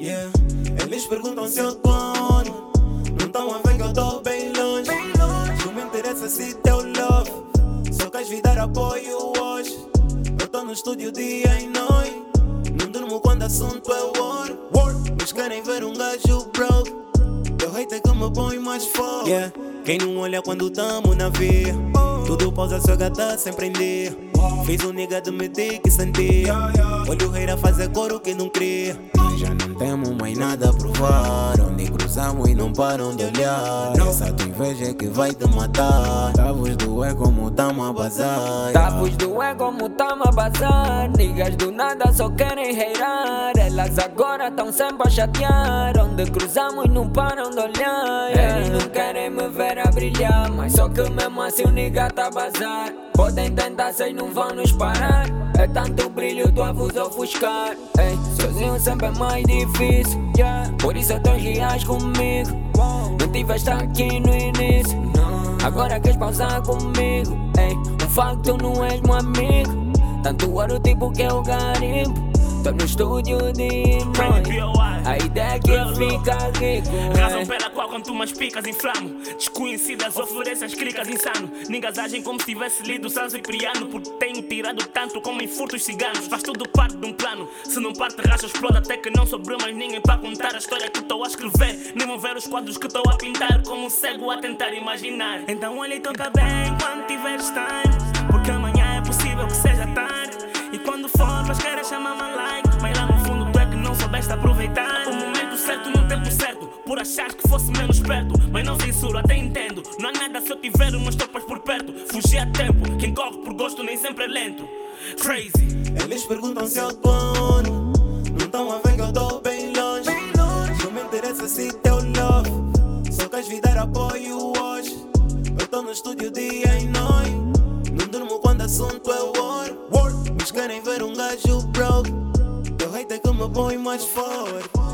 Yeah. Eles perguntam se eu tô onde. Não tão a ver que eu tô bem longe. Não me interessa se teu love. Só queres vir dar apoio hoje. Eu tô no estúdio dia e noite. Não durmo quando assunto é war. Mas querem ver um gajo broke. Teu hate é que me põe mais forte. Yeah. Quem não olha quando tamo na via. Tudo pausa, sua gata sempre em dia. Fiz um nigga de meter que sentia. Olha o rei a fazer coro que não cria. Já não temos mais nada a provar. Cruzamos e não param de olhar. Essa tua inveja é que vai te matar. Tavos do é como tamo a bazar. Tavos do é como tamo a bazar. Niggas do nada só querem reirar. Elas agora tão sempre a chatear. Onde cruzamos e não param de olhar. Eles não querem me ver a brilhar. Mas só que mesmo assim o nigga tá a bazar. Podem tentar, sei não vão nos parar. É tanto tu avus ofuscar. Ei, sozinho sempre é mais difícil. Yeah. Por isso é tão reais comigo. Não tiveste aqui no início. Agora queres pausar comigo. Ei, o facto não és meu amigo. Tanto ouro tipo que eu garimpo. Tô no estúdio de noite. A ideia é que fica rico. Razão pela qual quando tu mais picas inflamo. Desconhecidas oferecem as clicas insano. Ningas agem como se tivesse lido Sanso e Priano Porque tenho tirado tanto como em furtos ciganos. Faz tudo parte de um plano. Se não parte racha explode Até que não sobrou mais ninguém para contar A história que estou a escrever. Nem mover os quadros que estou a pintar Como um cego a tentar imaginar. Então olha e toca bem quando tiveres time Não há nada se eu tiver umas tropas por perto Fugir a tempo, quem corre por gosto nem sempre é lento Crazy Eles perguntam se eu tô onde. Não tão a ver que eu tô bem longe. Não me interessa se teu love. Só queres vir dar apoio hoje. Eu tô no estúdio dia e noite. Não durmo quando assunto é war. Mas querem ver um gajo broke. Teu hate é que me põe mais forte.